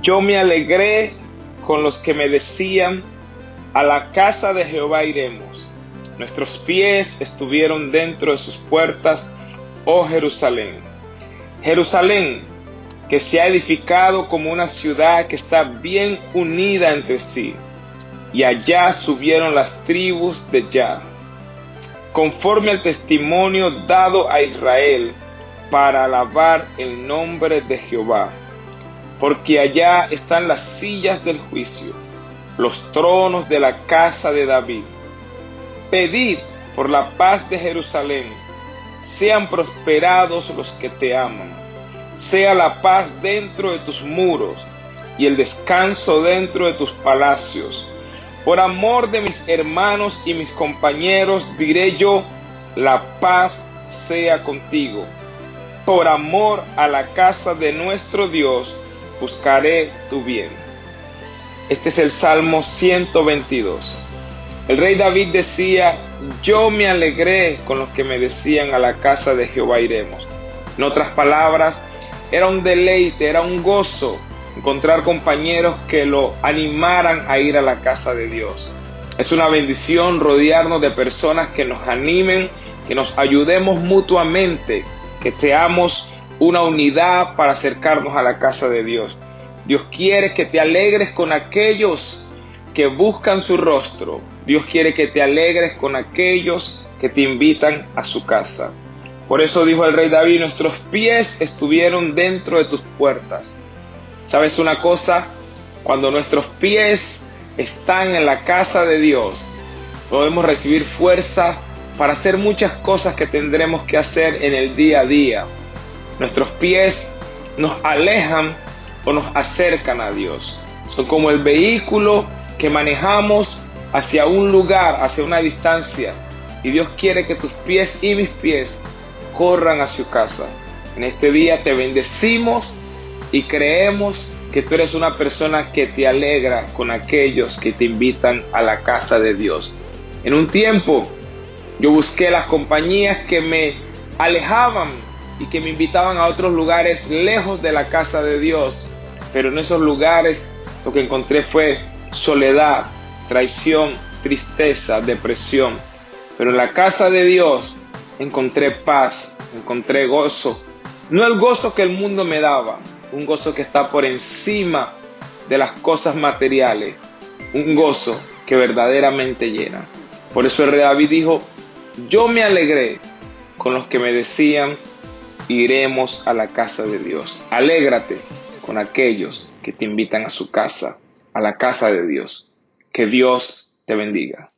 Yo me alegré con los que me decían, a la casa de Jehová iremos. Nuestros pies estuvieron dentro de sus puertas, oh Jerusalén. Jerusalén, que se ha edificado como una ciudad que está bien unida entre sí. Y allá subieron las tribus de Yah, conforme al testimonio dado a Israel, para alabar el nombre de Jehová. Porque allá están las sillas del juicio, los tronos de la casa de David. Pedid por la paz de Jerusalén, sean prosperados los que te aman, sea la paz dentro de tus muros y el descanso dentro de tus palacios. Por amor de mis hermanos y mis compañeros diré yo, la paz sea contigo por amor a la casa de nuestro Dios, buscaré tu bien. Este es el Salmo 122. El rey David decía, yo me alegré con los que me decían a la casa de Jehová iremos. En otras palabras, era un deleite, era un gozo encontrar compañeros que lo animaran a ir a la casa de Dios. Es una bendición rodearnos de personas que nos animen, que nos ayudemos mutuamente que seamos una unidad para acercarnos a la casa de Dios. Dios quiere que te alegres con aquellos que buscan su rostro. Dios quiere que te alegres con aquellos que te invitan a su casa. Por eso dijo el rey David, nuestros pies estuvieron dentro de tus puertas. ¿Sabes una cosa? Cuando nuestros pies están en la casa de Dios, podemos recibir fuerza para hacer muchas cosas que tendremos que hacer en el día a día. Nuestros pies nos alejan o nos acercan a Dios. Son como el vehículo que manejamos hacia un lugar, hacia una distancia. Y Dios quiere que tus pies y mis pies corran a su casa. En este día te bendecimos y creemos que tú eres una persona que te alegra con aquellos que te invitan a la casa de Dios. En un tiempo yo busqué las compañías que me alejaban y que me invitaban a otros lugares lejos de la casa de Dios. Pero en esos lugares lo que encontré fue soledad, traición, tristeza, depresión. Pero en la casa de Dios encontré paz, encontré gozo. No el gozo que el mundo me daba, un gozo que está por encima de las cosas materiales, un gozo que verdaderamente llena. Por eso el rey David dijo, yo me alegré con los que me decían, iremos a la casa de Dios. Alégrate con aquellos que te invitan a su casa, a la casa de Dios. Que Dios te bendiga.